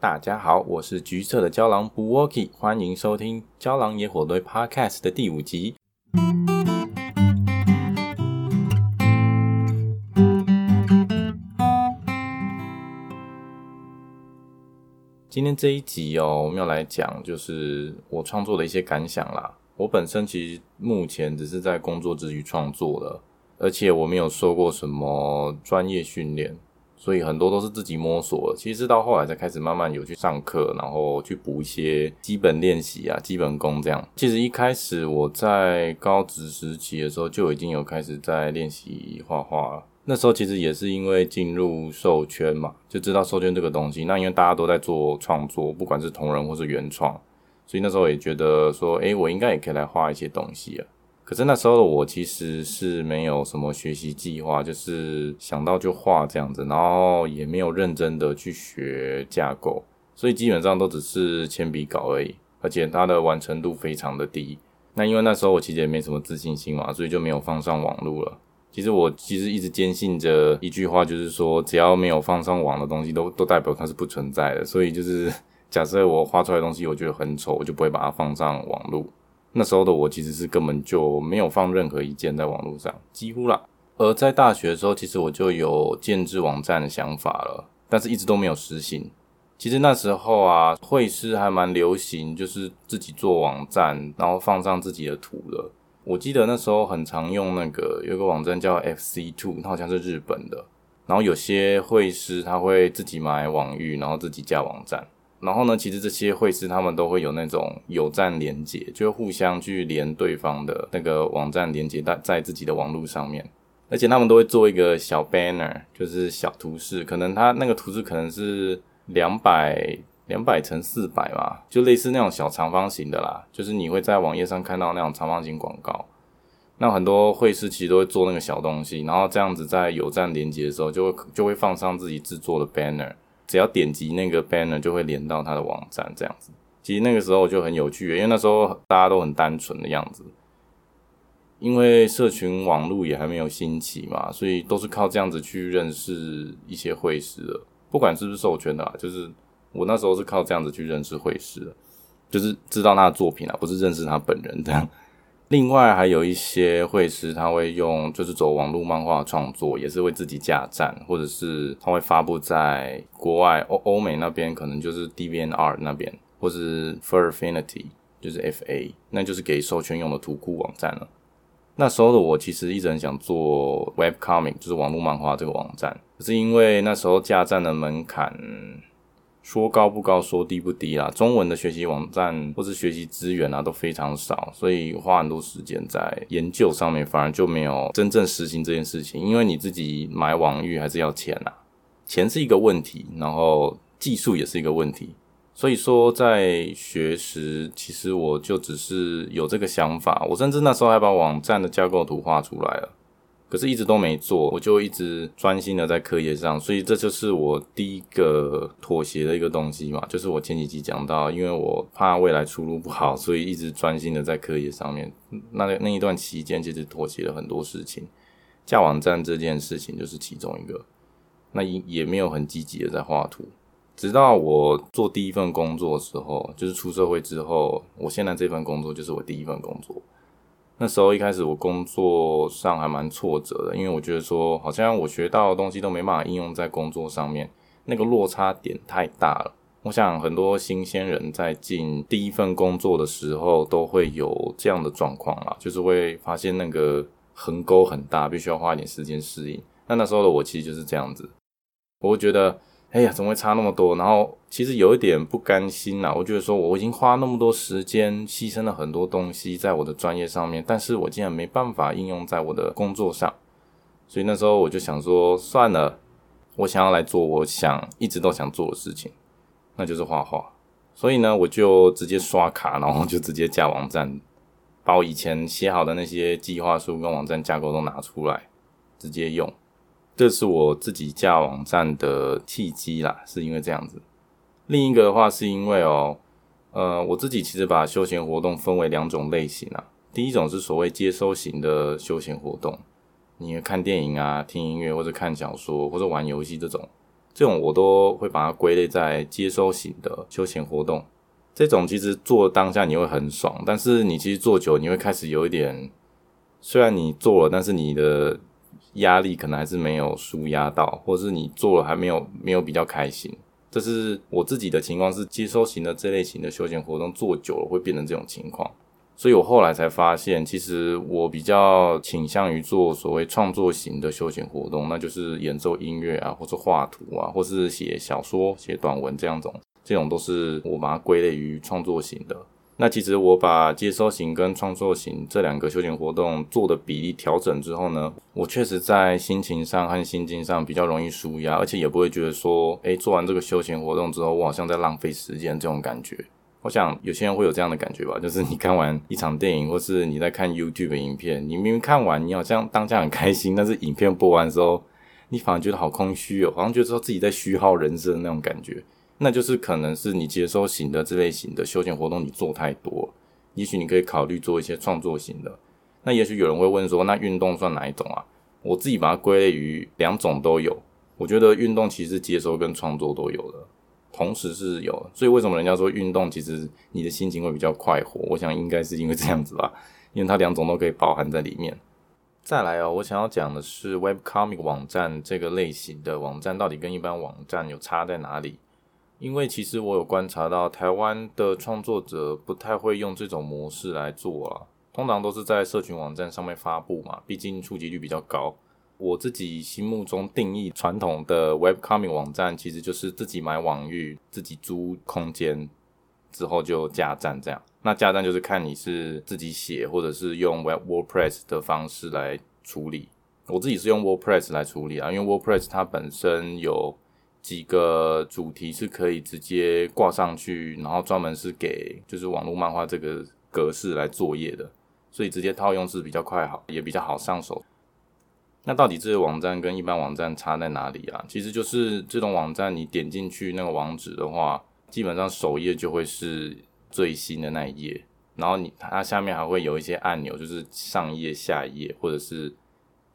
大家好，我是橘色的胶囊不 Walkie，欢迎收听《胶囊野火堆 Podcast》的第五集。今天这一集哦，我们要来讲就是我创作的一些感想啦。我本身其实目前只是在工作之余创作的，而且我没有受过什么专业训练。所以很多都是自己摸索，其实到后来才开始慢慢有去上课，然后去补一些基本练习啊、基本功这样。其实一开始我在高职时期的时候就已经有开始在练习画画了。那时候其实也是因为进入兽圈嘛，就知道兽圈这个东西。那因为大家都在做创作，不管是同人或是原创，所以那时候也觉得说，诶，我应该也可以来画一些东西啊。可是那时候的我其实是没有什么学习计划，就是想到就画这样子，然后也没有认真的去学架构，所以基本上都只是铅笔稿而已，而且它的完成度非常的低。那因为那时候我其实也没什么自信心嘛，所以就没有放上网路了。其实我其实一直坚信着一句话，就是说只要没有放上网的东西都，都代表它是不存在的。所以就是 假设我画出来的东西我觉得很丑，我就不会把它放上网路。那时候的我其实是根本就没有放任何一件在网络上，几乎啦。而在大学的时候，其实我就有建置网站的想法了，但是一直都没有实行。其实那时候啊，绘师还蛮流行，就是自己做网站，然后放上自己的图的。我记得那时候很常用那个有个网站叫 FC Two，它好像是日本的。然后有些绘师他会自己买网域，然后自己架网站。然后呢，其实这些绘师他们都会有那种有站连接，就互相去连对方的那个网站连接在在自己的网络上面，而且他们都会做一个小 banner，就是小图示，可能他那个图示可能是两百两百乘四百嘛，就类似那种小长方形的啦，就是你会在网页上看到那种长方形广告。那很多绘师其实都会做那个小东西，然后这样子在有站连接的时候，就会就会放上自己制作的 banner。只要点击那个 banner 就会连到他的网站，这样子。其实那个时候就很有趣，因为那时候大家都很单纯的样子。因为社群网络也还没有兴起嘛，所以都是靠这样子去认识一些会师的。不管是不是授权的啊，就是我那时候是靠这样子去认识会师的，就是知道他的作品啊，不是认识他本人这样。另外还有一些绘师，他会用就是走网络漫画创作，也是为自己架站，或者是他会发布在国外欧欧美那边，可能就是 DBNR 那边，或是 Furfinity，就是 FA，那就是给授权用的图库网站了。那时候的我其实一直很想做 Webcomic，就是网络漫画这个网站，可是因为那时候架站的门槛。说高不高，说低不低啦。中文的学习网站或是学习资源啊都非常少，所以花很多时间在研究上面，反而就没有真正实行这件事情。因为你自己买网域还是要钱啊，钱是一个问题，然后技术也是一个问题。所以说在学时，其实我就只是有这个想法，我甚至那时候还把网站的架构图画出来了。可是，一直都没做，我就一直专心的在课业上，所以这就是我第一个妥协的一个东西嘛。就是我前几集讲到，因为我怕未来出路不好，所以一直专心的在课业上面。那那一段期间，其实妥协了很多事情，架网站这件事情就是其中一个。那也也没有很积极的在画图，直到我做第一份工作的时候，就是出社会之后，我现在这份工作就是我第一份工作。那时候一开始我工作上还蛮挫折的，因为我觉得说好像我学到的东西都没办法应用在工作上面，那个落差点太大了。我想很多新鲜人在进第一份工作的时候都会有这样的状况啦，就是会发现那个横沟很大，必须要花一点时间适应。那那时候的我其实就是这样子，我会觉得。哎呀，怎么会差那么多？然后其实有一点不甘心呐。我觉得说，我已经花那么多时间，牺牲了很多东西在我的专业上面，但是我竟然没办法应用在我的工作上。所以那时候我就想说，算了，我想要来做我想一直都想做的事情，那就是画画。所以呢，我就直接刷卡，然后就直接架网站，把我以前写好的那些计划书跟网站架构都拿出来，直接用。这是我自己架网站的契机啦，是因为这样子。另一个的话，是因为哦，呃，我自己其实把休闲活动分为两种类型啊。第一种是所谓接收型的休闲活动，你看电影啊、听音乐或者看小说或者玩游戏这种，这种我都会把它归类在接收型的休闲活动。这种其实做当下你会很爽，但是你其实做久，你会开始有一点，虽然你做了，但是你的压力可能还是没有舒压到，或是你做了还没有没有比较开心。这是我自己的情况，是接收型的这类型的休闲活动做久了会变成这种情况。所以我后来才发现，其实我比较倾向于做所谓创作型的休闲活动，那就是演奏音乐啊，或是画图啊，或是写小说、写短文这样种，这种都是我把它归类于创作型的。那其实我把接收型跟创作型这两个休闲活动做的比例调整之后呢，我确实在心情上和心境上比较容易舒压，而且也不会觉得说，诶，做完这个休闲活动之后，我好像在浪费时间这种感觉。我想有些人会有这样的感觉吧，就是你看完一场电影，或是你在看 YouTube 的影片，你明明看完，你好像当下很开心，但是影片播完之后，你反而觉得好空虚哦，好像觉得说自己在虚耗人生那种感觉。那就是可能是你接收型的这类型的休闲活动你做太多，也许你可以考虑做一些创作型的。那也许有人会问说，那运动算哪一种啊？我自己把它归类于两种都有。我觉得运动其实接收跟创作都有的。同时是有，所以为什么人家说运动其实你的心情会比较快活？我想应该是因为这样子吧，因为它两种都可以包含在里面。再来哦，我想要讲的是 Webcomic 网站这个类型的网站到底跟一般网站有差在哪里？因为其实我有观察到台湾的创作者不太会用这种模式来做啊，通常都是在社群网站上面发布嘛，毕竟触及率比较高。我自己心目中定义传统的 web coming 网站，其实就是自己买网域，自己租空间之后就架站这样。那架站就是看你是自己写，或者是用 Web WordPress 的方式来处理。我自己是用 WordPress 来处理啊，因为 WordPress 它本身有几个主题是可以直接挂上去，然后专门是给就是网络漫画这个格式来作业的，所以直接套用是比较快好，也比较好上手。那到底这个网站跟一般网站差在哪里啊？其实就是这种网站，你点进去那个网址的话，基本上首页就会是最新的那一页，然后你它下面还会有一些按钮，就是上一页、下一页，或者是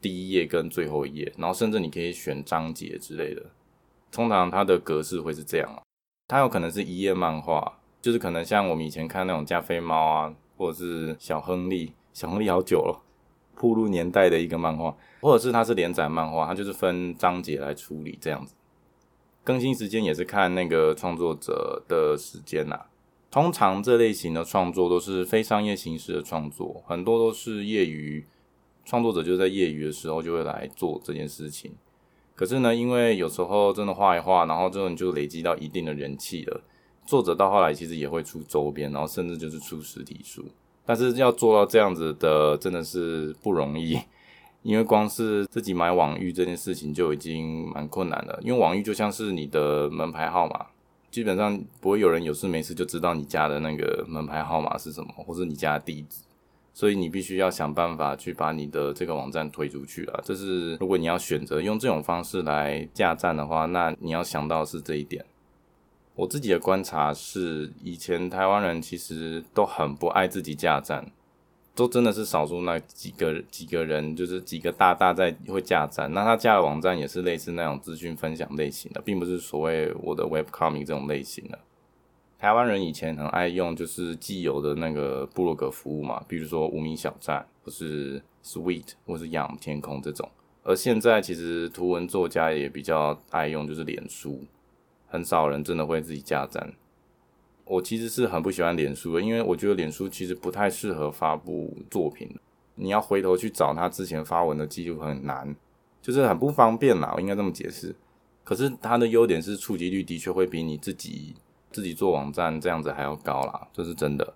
第一页跟最后一页，然后甚至你可以选章节之类的。通常它的格式会是这样，它有可能是一页漫画，就是可能像我们以前看那种加菲猫啊，或者是小亨利，小亨利好久了。铺路年代的一个漫画，或者是它是连载漫画，它就是分章节来处理这样子。更新时间也是看那个创作者的时间呐。通常这类型的创作都是非商业形式的创作，很多都是业余创作者，就在业余的时候就会来做这件事情。可是呢，因为有时候真的画一画，然后这种就累积到一定的人气了，作者到后来其实也会出周边，然后甚至就是出实体书。但是要做到这样子的，真的是不容易，因为光是自己买网域这件事情就已经蛮困难了。因为网域就像是你的门牌号码，基本上不会有人有事没事就知道你家的那个门牌号码是什么，或是你家的地址，所以你必须要想办法去把你的这个网站推出去啊。这是如果你要选择用这种方式来架站的话，那你要想到是这一点。我自己的观察是，以前台湾人其实都很不爱自己架站，都真的是少数那几个几个人，就是几个大大在会架站。那他架的网站也是类似那种资讯分享类型的，并不是所谓我的 webcoming 这种类型的。台湾人以前很爱用就是既有的那个部落格服务嘛，比如说无名小站，或是 Sweet，或是仰天空这种。而现在其实图文作家也比较爱用，就是脸书。很少人真的会自己架站。我其实是很不喜欢脸书的，因为我觉得脸书其实不太适合发布作品。你要回头去找他之前发文的记录很难，就是很不方便啦。我应该这么解释。可是它的优点是触及率的确会比你自己自己做网站这样子还要高啦，这是真的。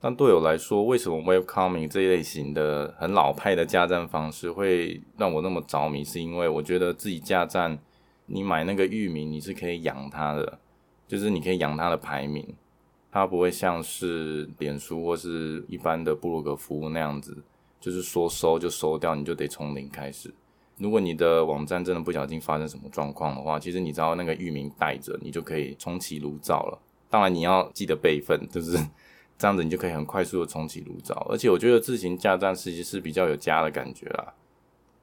但对我来说，为什么 Webcoming 这一类型的很老派的架站方式会让我那么着迷？是因为我觉得自己架站。你买那个域名，你是可以养它的，就是你可以养它的排名，它不会像是脸书或是一般的布鲁格服务那样子，就是说收就收掉，你就得从零开始。如果你的网站真的不小心发生什么状况的话，其实你知道那个域名带着，你就可以重启炉灶了。当然你要记得备份，就是这样子，你就可以很快速的重启炉灶。而且我觉得自行架站实际是比较有家的感觉啦。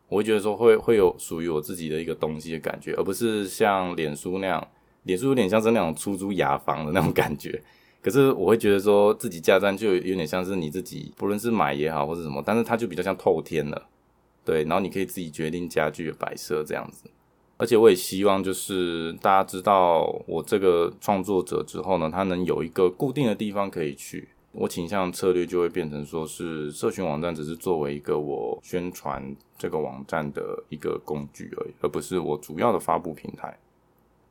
我会觉得说会会有属于我自己的一个东西的感觉，而不是像脸书那样，脸书有点像是那种出租雅房的那种感觉。可是我会觉得说自己架站就有点像是你自己，不论是买也好或者什么，但是它就比较像透天了，对，然后你可以自己决定家具的摆设这样子。而且我也希望就是大家知道我这个创作者之后呢，他能有一个固定的地方可以去。我倾向策略就会变成说是社群网站只是作为一个我宣传这个网站的一个工具而已，而不是我主要的发布平台。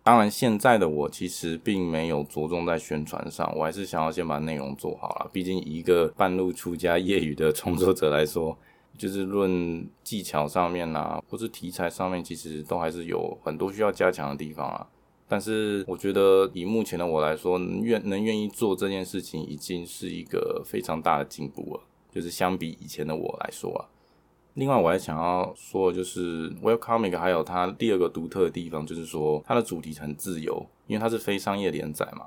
当然，现在的我其实并没有着重在宣传上，我还是想要先把内容做好了。毕竟一个半路出家业余的创作者来说。就是论技巧上面啊，或是题材上面，其实都还是有很多需要加强的地方啊。但是我觉得以目前的我来说，愿能愿意做这件事情，已经是一个非常大的进步了。就是相比以前的我来说啊。另外，我还想要说就是 Welcomic 还有它第二个独特的地方，就是说它的主题很自由，因为它是非商业连载嘛，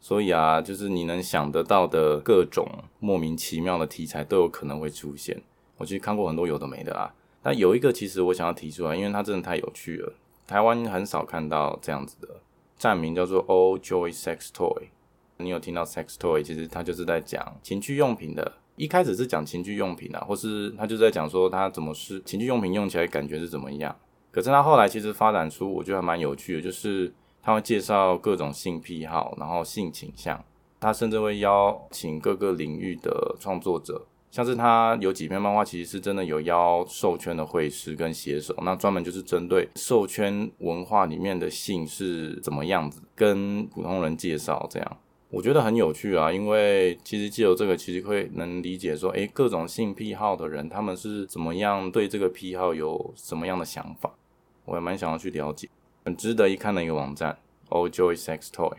所以啊，就是你能想得到的各种莫名其妙的题材都有可能会出现。我其实看过很多有的没的啊，但有一个其实我想要提出来，因为它真的太有趣了。台湾很少看到这样子的，站名叫做 All Joy Sex Toy。你有听到 Sex Toy？其实它就是在讲情趣用品的。一开始是讲情趣用品啊，或是他就在讲说它怎么是情趣用品用起来感觉是怎么样。可是他后来其实发展出我觉得还蛮有趣的，就是他会介绍各种性癖好，然后性倾向，他甚至会邀请各个领域的创作者。像是他有几篇漫画，其实是真的有邀兽圈的绘师跟写手，那专门就是针对兽圈文化里面的性是怎么样子，跟普通人介绍这样，我觉得很有趣啊。因为其实借由这个，其实会能理解说，诶，各种性癖好的人，他们是怎么样对这个癖好有什么样的想法，我也蛮想要去了解，很值得一看的一个网站，All Joy Sex Toy。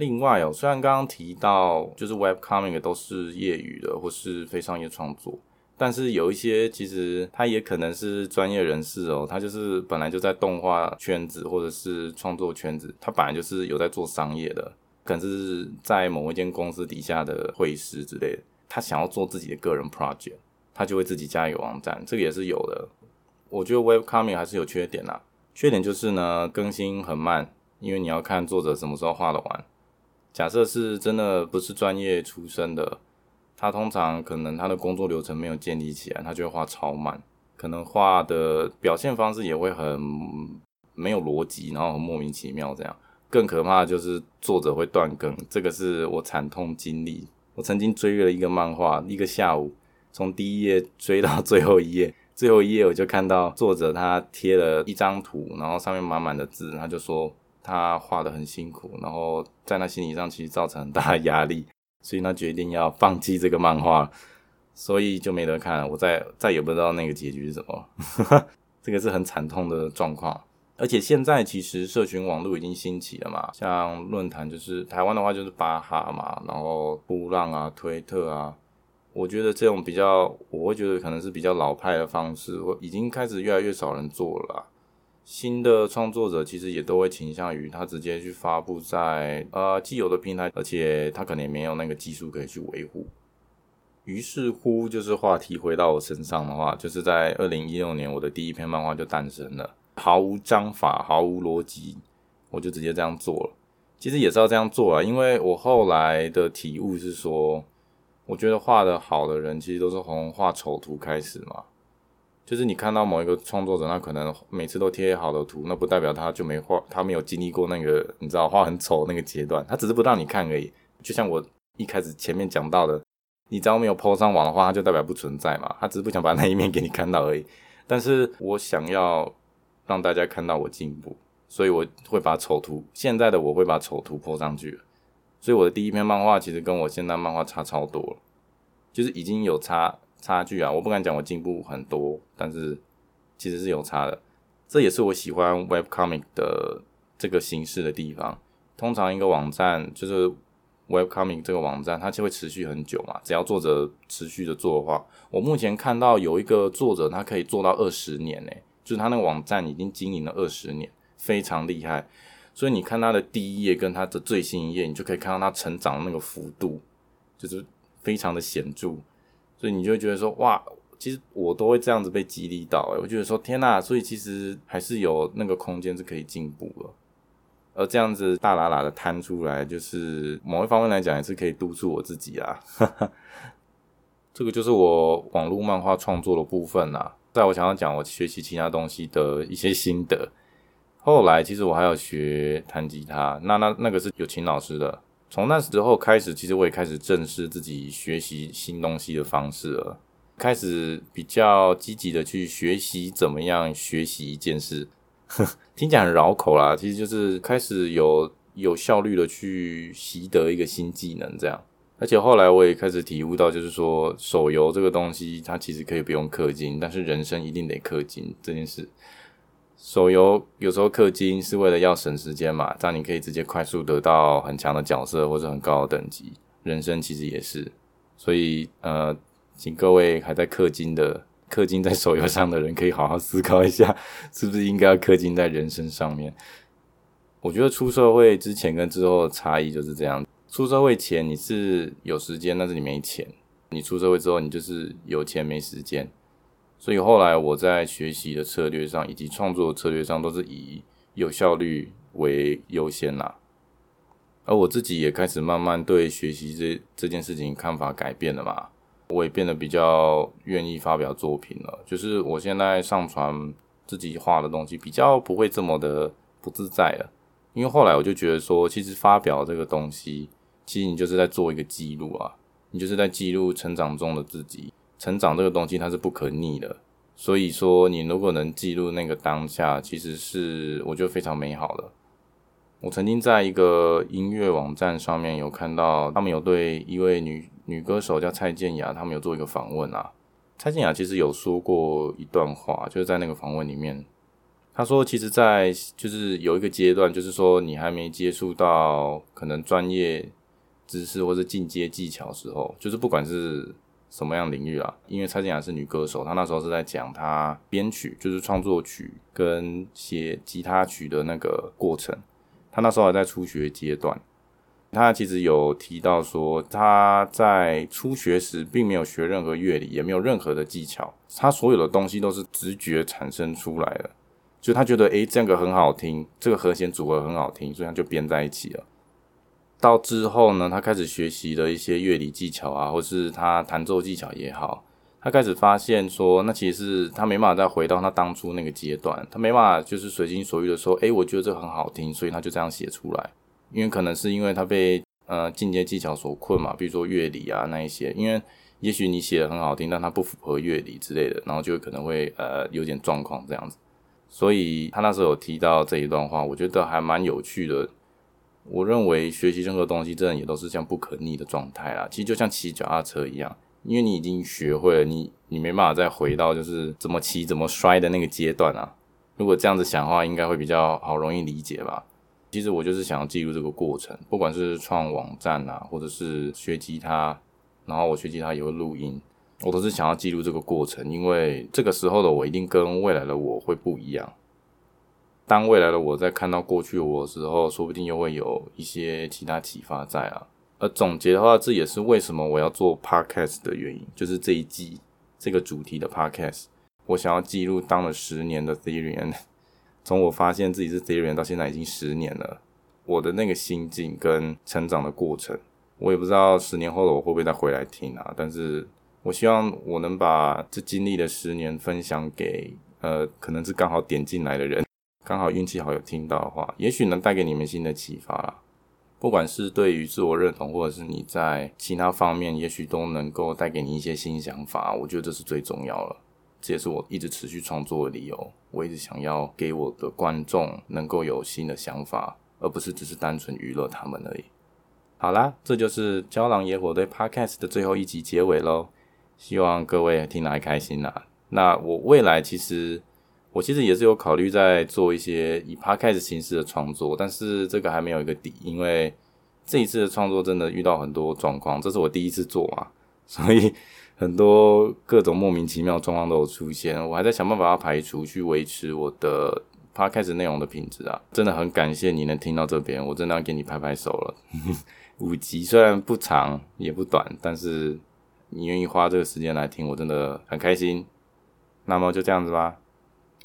另外哦，虽然刚刚提到就是 Webcomic 都是业余的或是非商业创作，但是有一些其实他也可能是专业人士哦，他就是本来就在动画圈子或者是创作圈子，他本来就是有在做商业的，可能是在某一间公司底下的绘师之类的，他想要做自己的个人 project，他就会自己加一个网站，这个也是有的。我觉得 Webcomic 还是有缺点啦，缺点就是呢更新很慢，因为你要看作者什么时候画得完。假设是真的不是专业出身的，他通常可能他的工作流程没有建立起来，他就会画超慢，可能画的表现方式也会很没有逻辑，然后很莫名其妙这样。更可怕的就是作者会断更，这个是我惨痛经历。我曾经追了一个漫画，一个下午从第一页追到最后一页，最后一页我就看到作者他贴了一张图，然后上面满满的字，他就说。他画得很辛苦，然后在他心理上其实造成很大的压力，所以他决定要放弃这个漫画，所以就没得看。我再再也不知道那个结局是什么，这个是很惨痛的状况。而且现在其实社群网络已经兴起了嘛，像论坛就是台湾的话就是巴哈嘛，然后噗浪啊、推特啊，我觉得这种比较，我会觉得可能是比较老派的方式，我已经开始越来越少人做了。新的创作者其实也都会倾向于他直接去发布在呃既有的平台，而且他可能也没有那个技术可以去维护。于是乎，就是话题回到我身上的话，就是在二零一六年，我的第一篇漫画就诞生了，毫无章法，毫无逻辑，我就直接这样做了。其实也是要这样做啊，因为我后来的体悟是说，我觉得画的好的人，其实都是从画丑图开始嘛。就是你看到某一个创作者，他可能每次都贴好的图，那不代表他就没画，他没有经历过那个你知道画很丑那个阶段，他只是不让你看而已。就像我一开始前面讲到的，你只要没有 po 上网的话，他就代表不存在嘛，他只是不想把那一面给你看到而已。但是我想要让大家看到我进步，所以我会把丑图，现在的我会把丑图 po 上去。所以我的第一篇漫画其实跟我现在漫画差超多了，就是已经有差。差距啊，我不敢讲我进步很多，但是其实是有差的。这也是我喜欢 Webcomic 的这个形式的地方。通常一个网站就是 Webcomic 这个网站，它就会持续很久嘛。只要作者持续的做的话，我目前看到有一个作者，他可以做到二十年呢，就是他那个网站已经经营了二十年，非常厉害。所以你看他的第一页跟他的最新一页，你就可以看到他成长的那个幅度，就是非常的显著。所以你就会觉得说，哇，其实我都会这样子被激励到，诶，我觉得说天呐，所以其实还是有那个空间是可以进步的。而这样子大喇喇的摊出来，就是某一方面来讲，也是可以督促我自己啦。这个就是我网络漫画创作的部分啦。在我想要讲我学习其他东西的一些心得。后来其实我还有学弹吉他，那那那个是有请老师的。从那时候开始，其实我也开始正视自己学习新东西的方式了，开始比较积极的去学习怎么样学习一件事。听起来很绕口啦，其实就是开始有有效率的去习得一个新技能，这样。而且后来我也开始体悟到，就是说手游这个东西，它其实可以不用氪金，但是人生一定得氪金这件事。手游有时候氪金是为了要省时间嘛，这样你可以直接快速得到很强的角色或者很高的等级。人生其实也是，所以呃，请各位还在氪金的。氪金在手游上的人可以好好思考一下，是不是应该要氪金在人生上面？我觉得出社会之前跟之后的差异就是这样：出社会前你是有时间，但是你没钱；你出社会之后，你就是有钱没时间。所以后来我在学习的策略上以及创作的策略上，都是以有效率为优先啦。而我自己也开始慢慢对学习这这件事情看法改变了嘛。我也变得比较愿意发表作品了，就是我现在上传自己画的东西，比较不会这么的不自在了。因为后来我就觉得说，其实发表这个东西，其实你就是在做一个记录啊，你就是在记录成长中的自己。成长这个东西它是不可逆的，所以说你如果能记录那个当下，其实是我觉得非常美好的。我曾经在一个音乐网站上面有看到，他们有对一位女。女歌手叫蔡健雅，他们有做一个访问啊。蔡健雅其实有说过一段话，就是在那个访问里面，她说，其实，在就是有一个阶段，就是说你还没接触到可能专业知识或者进阶技巧的时候，就是不管是什么样领域啊，因为蔡健雅是女歌手，她那时候是在讲她编曲，就是创作曲跟写吉他曲的那个过程，她那时候还在初学阶段。他其实有提到说，他在初学时并没有学任何乐理，也没有任何的技巧，他所有的东西都是直觉产生出来的。就他觉得，诶，这样个很好听，这个和弦组合很好听，所以他就编在一起了。到之后呢，他开始学习了一些乐理技巧啊，或是他弹奏技巧也好，他开始发现说，那其实是他没办法再回到他当初那个阶段，他没办法就是随心所欲的说，诶，我觉得这很好听，所以他就这样写出来。因为可能是因为他被呃进阶技巧所困嘛，比如说乐理啊那一些，因为也许你写的很好听，但它不符合乐理之类的，然后就可能会呃有点状况这样子。所以他那时候有提到这一段话，我觉得还蛮有趣的。我认为学习任何东西，真的也都是这样不可逆的状态啦。其实就像骑脚踏车一样，因为你已经学会了，你你没办法再回到就是怎么骑怎么摔的那个阶段啊。如果这样子想的话，应该会比较好容易理解吧。其实我就是想要记录这个过程，不管是创网站啊，或者是学吉他，然后我学吉他也会录音，我都是想要记录这个过程，因为这个时候的我一定跟未来的我会不一样。当未来的我在看到过去我的时候，说不定又会有一些其他启发在啊。而总结的话，这也是为什么我要做 podcast 的原因，就是这一季这个主题的 podcast，我想要记录当了十年的 Therian。从我发现自己是 Therian 到现在已经十年了，我的那个心境跟成长的过程，我也不知道十年后的我会不会再回来听啊。但是我希望我能把这经历的十年分享给呃，可能是刚好点进来的人，刚好运气好有听到的话，也许能带给你们新的启发啦。不管是对于自我认同，或者是你在其他方面，也许都能够带给你一些新想法。我觉得这是最重要了。这也是我一直持续创作的理由。我一直想要给我的观众能够有新的想法，而不是只是单纯娱乐他们而已。好啦，这就是《胶囊野火堆》Podcast 的最后一集结尾喽。希望各位听得还开心啦。那我未来其实，我其实也是有考虑在做一些以 Podcast 形式的创作，但是这个还没有一个底，因为这一次的创作真的遇到很多状况，这是我第一次做嘛，所以。很多各种莫名其妙状况都有出现，我还在想办法要排除，去维持我的 podcast 内容的品质啊！真的很感谢你能听到这边，我真的要给你拍拍手了。五集虽然不长也不短，但是你愿意花这个时间来听，我真的很开心。那么就这样子吧，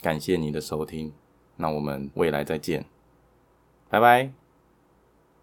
感谢你的收听，那我们未来再见，拜拜。